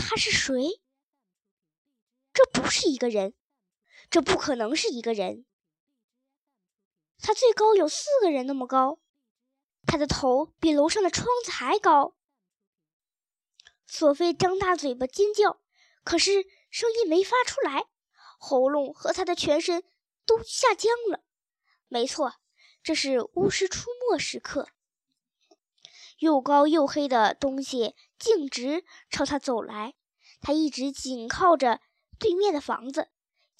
他是谁？这不是一个人，这不可能是一个人。他最高有四个人那么高，他的头比楼上的窗子还高。索菲张大嘴巴尖叫，可是声音没发出来，喉咙和他的全身都下僵了。没错，这是巫师出没时刻。又高又黑的东西径直朝他走来，他一直紧靠着对面的房子，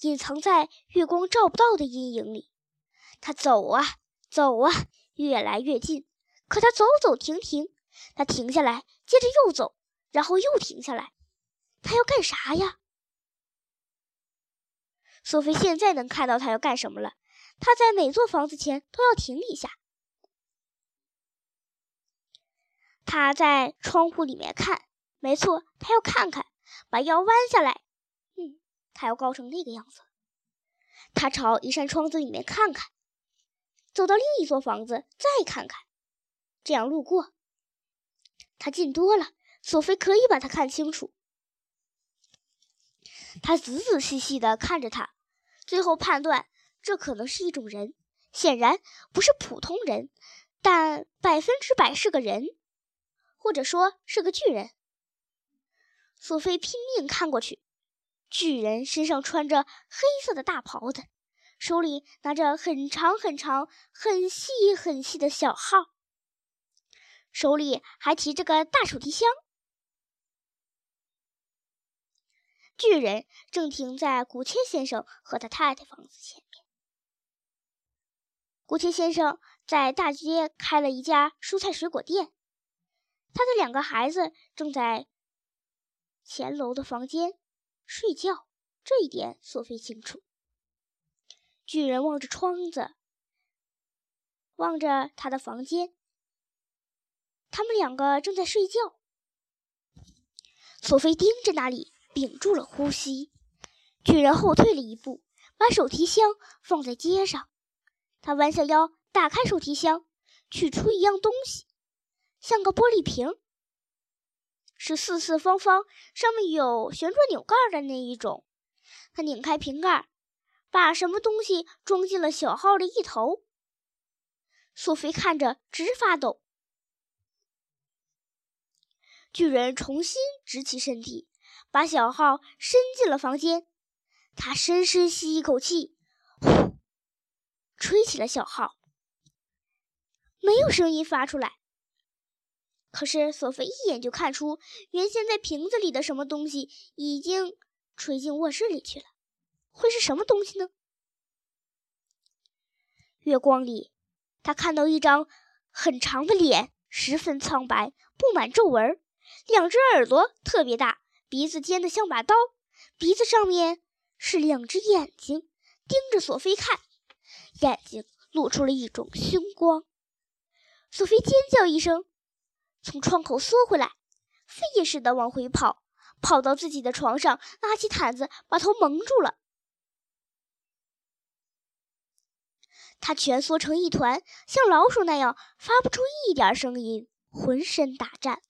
隐藏在月光照不到的阴影里。他走啊走啊，越来越近。可他走走停停，他停下来，接着又走，然后又停下来。他要干啥呀？索菲现在能看到他要干什么了。他在每座房子前都要停一下。他在窗户里面看，没错，他要看看，把腰弯下来。嗯，他要高成那个样子。他朝一扇窗子里面看看。走到另一座房子，再看看，这样路过。他近多了，索菲可以把他看清楚。他仔仔细细地看着他，最后判断这可能是一种人，显然不是普通人，但百分之百是个人，或者说是个巨人。索菲拼命看过去，巨人身上穿着黑色的大袍子。手里拿着很长很长、很细很细的小号，手里还提着个大手提箱。巨人正停在古切先生和他太太房子前面。古切先生在大街开了一家蔬菜水果店，他的两个孩子正在前楼的房间睡觉。这一点索菲清楚。巨人望着窗子，望着他的房间。他们两个正在睡觉。索菲盯着那里，屏住了呼吸。巨人后退了一步，把手提箱放在街上。他弯下腰，打开手提箱，取出一样东西，像个玻璃瓶，是四四方方，上面有旋转钮盖的那一种。他拧开瓶盖。把什么东西装进了小号的一头？索菲看着直发抖。巨人重新直起身体，把小号伸进了房间。他深深吸一口气，呼，吹起了小号。没有声音发出来。可是索菲一眼就看出，原先在瓶子里的什么东西已经吹进卧室里去了。会是什么东西呢？月光里，他看到一张很长的脸，十分苍白，布满皱纹，两只耳朵特别大，鼻子尖的像把刀，鼻子上面是两只眼睛，盯着索菲看，眼睛露出了一种凶光。索菲尖叫一声，从窗口缩回来，飞也似的往回跑，跑到自己的床上，拉起毯子把头蒙住了。他蜷缩成一团，像老鼠那样发不出一点声音，浑身打颤。